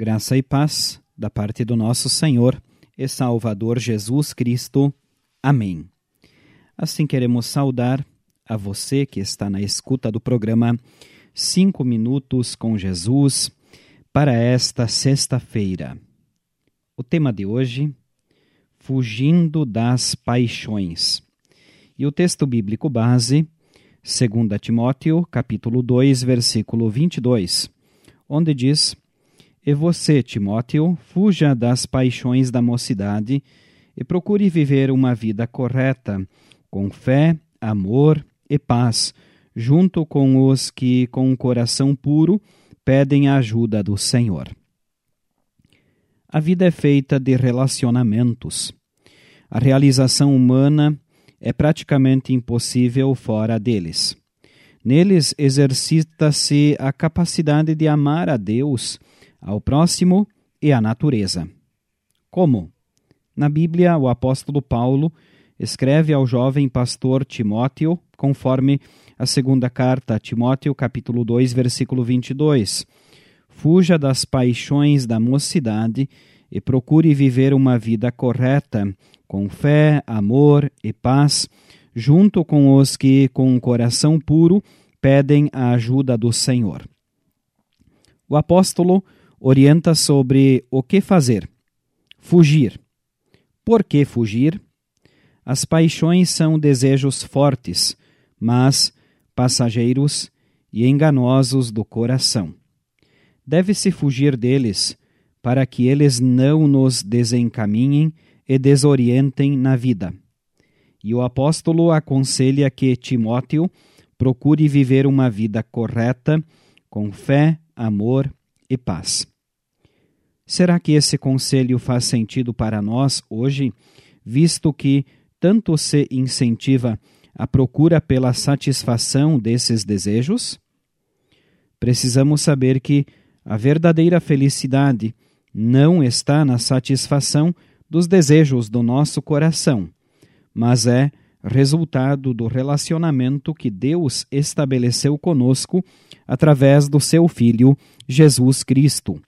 Graça e paz da parte do nosso Senhor e Salvador Jesus Cristo. Amém. Assim queremos saudar a você que está na escuta do programa Cinco Minutos com Jesus para esta sexta-feira. O tema de hoje, Fugindo das Paixões. E o texto bíblico base, 2 Timóteo, capítulo 2, versículo 22, onde diz e você, Timóteo, fuja das paixões da mocidade e procure viver uma vida correta, com fé, amor e paz, junto com os que, com o coração puro, pedem a ajuda do Senhor. A vida é feita de relacionamentos. A realização humana é praticamente impossível fora deles. Neles exercita-se a capacidade de amar a Deus ao próximo e à natureza. Como? Na Bíblia, o apóstolo Paulo escreve ao jovem pastor Timóteo, conforme a segunda carta a Timóteo, capítulo 2, versículo 22. Fuja das paixões da mocidade e procure viver uma vida correta, com fé, amor e paz, junto com os que, com um coração puro, pedem a ajuda do Senhor. O apóstolo orienta sobre o que fazer. Fugir. Por que fugir? As paixões são desejos fortes, mas passageiros e enganosos do coração. Deve-se fugir deles para que eles não nos desencaminhem e desorientem na vida. E o apóstolo aconselha que Timóteo procure viver uma vida correta, com fé, amor e paz. Será que esse conselho faz sentido para nós hoje, visto que tanto se incentiva a procura pela satisfação desses desejos? Precisamos saber que a verdadeira felicidade não está na satisfação dos desejos do nosso coração, mas é resultado do relacionamento que Deus estabeleceu conosco através do seu Filho, Jesus Cristo.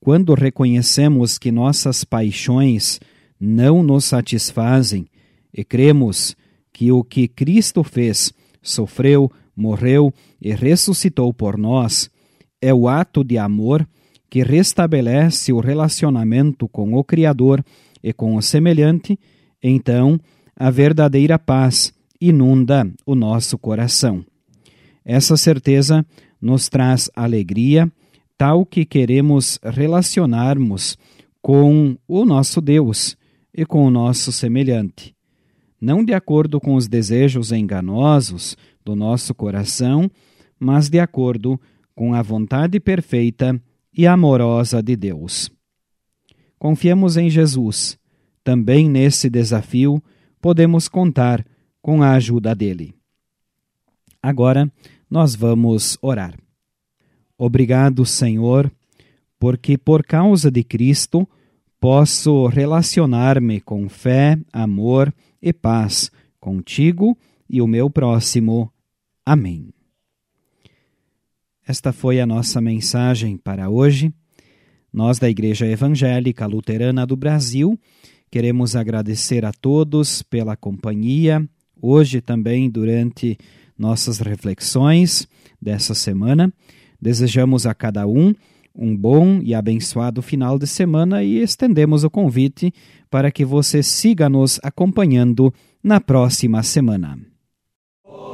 Quando reconhecemos que nossas paixões não nos satisfazem e cremos que o que Cristo fez, sofreu, morreu e ressuscitou por nós, é o ato de amor que restabelece o relacionamento com o Criador e com o semelhante, então a verdadeira paz inunda o nosso coração. Essa certeza nos traz alegria, tal que queremos relacionarmos com o nosso Deus e com o nosso semelhante, não de acordo com os desejos enganosos do nosso coração, mas de acordo com a vontade perfeita e amorosa de Deus. Confiemos em Jesus. Também nesse desafio podemos contar com a ajuda dele. Agora nós vamos orar. Obrigado, Senhor, porque por causa de Cristo posso relacionar-me com fé, amor e paz contigo e o meu próximo. Amém. Esta foi a nossa mensagem para hoje. Nós, da Igreja Evangélica Luterana do Brasil, Queremos agradecer a todos pela companhia, hoje também durante nossas reflexões dessa semana. Desejamos a cada um um bom e abençoado final de semana e estendemos o convite para que você siga nos acompanhando na próxima semana. Oh,